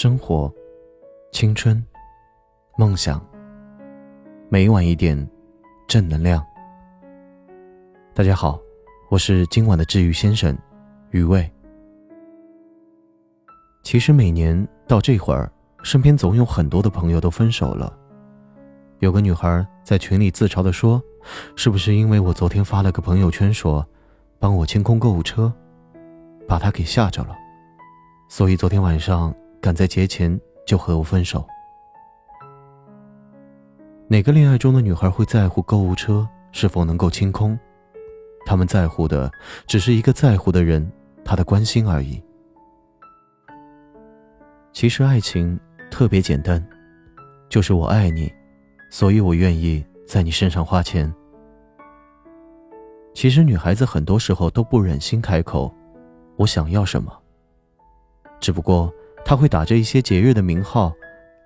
生活、青春、梦想，每晚一点正能量。大家好，我是今晚的治愈先生余味。其实每年到这会儿，身边总有很多的朋友都分手了。有个女孩在群里自嘲的说：“是不是因为我昨天发了个朋友圈说，帮我清空购物车，把她给吓着了，所以昨天晚上。”赶在节前就和我分手。哪个恋爱中的女孩会在乎购物车是否能够清空？他们在乎的只是一个在乎的人，他的关心而已。其实爱情特别简单，就是我爱你，所以我愿意在你身上花钱。其实女孩子很多时候都不忍心开口，我想要什么。只不过。他会打着一些节日的名号，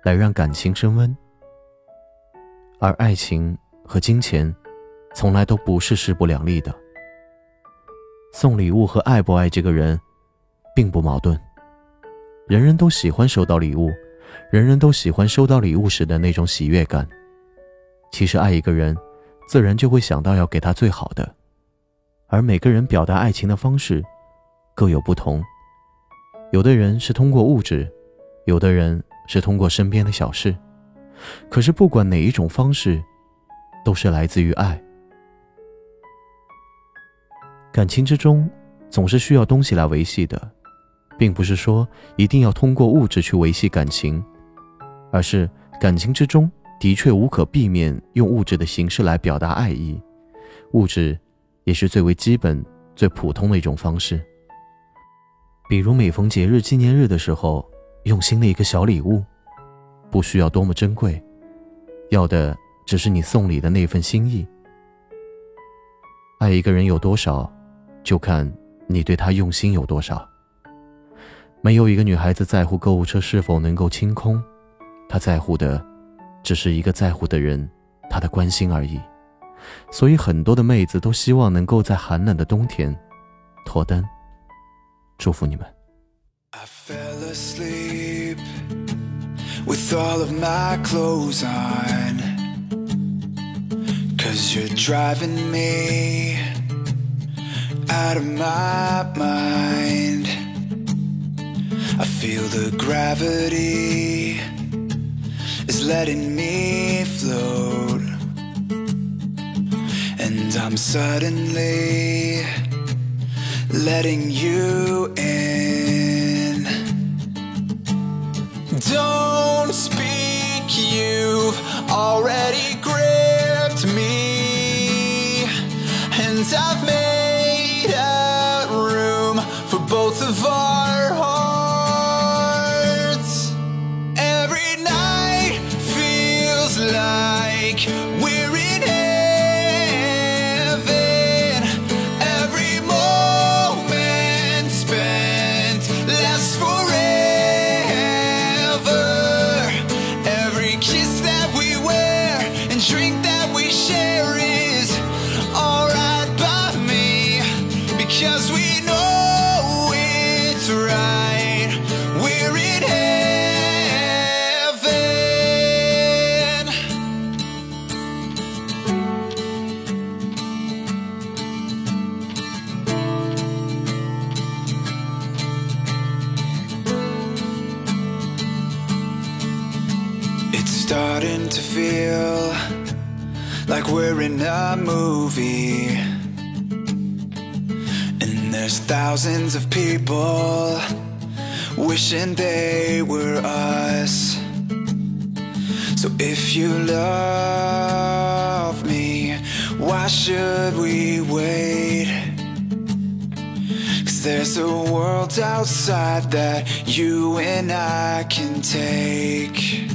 来让感情升温，而爱情和金钱，从来都不是势不两立的。送礼物和爱不爱这个人，并不矛盾。人人都喜欢收到礼物，人人都喜欢收到礼物时的那种喜悦感。其实爱一个人，自然就会想到要给他最好的，而每个人表达爱情的方式，各有不同。有的人是通过物质，有的人是通过身边的小事，可是不管哪一种方式，都是来自于爱。感情之中总是需要东西来维系的，并不是说一定要通过物质去维系感情，而是感情之中的确无可避免用物质的形式来表达爱意，物质也是最为基本、最普通的一种方式。比如每逢节日、纪念日的时候，用心的一个小礼物，不需要多么珍贵，要的只是你送礼的那份心意。爱一个人有多少，就看你对他用心有多少。没有一个女孩子在乎购物车是否能够清空，她在乎的，只是一个在乎的人，他的关心而已。所以很多的妹子都希望能够在寒冷的冬天脱单。祝福你们。I fell asleep with all of my clothes on. Cause you're driving me out of my mind. I feel the gravity is letting me float. And I'm suddenly letting you in. Don't speak, you've already Cause we know it's right. We're in heaven. It's starting to feel like we're in a movie. There's thousands of people wishing they were us. So if you love me, why should we wait? Cause there's a world outside that you and I can take.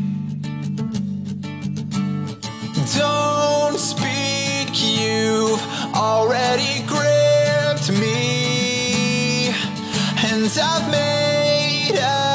Don't speak, you've already I've made.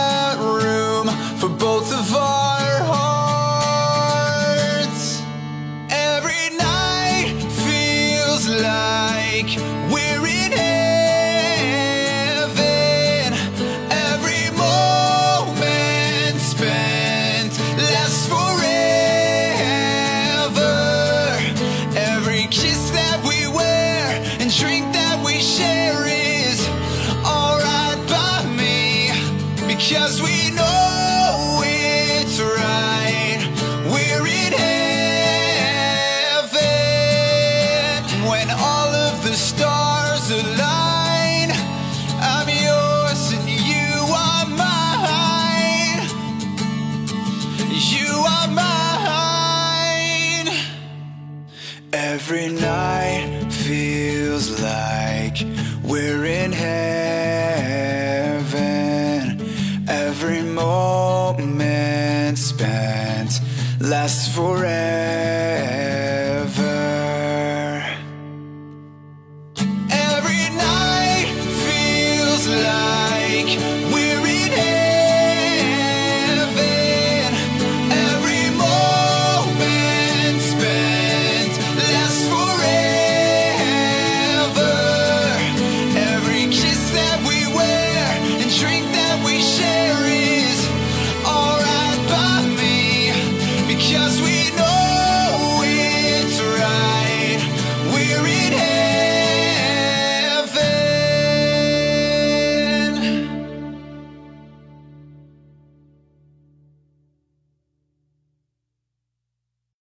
you are mine. Every night feels like we're in heaven. Every moment spent lasts forever.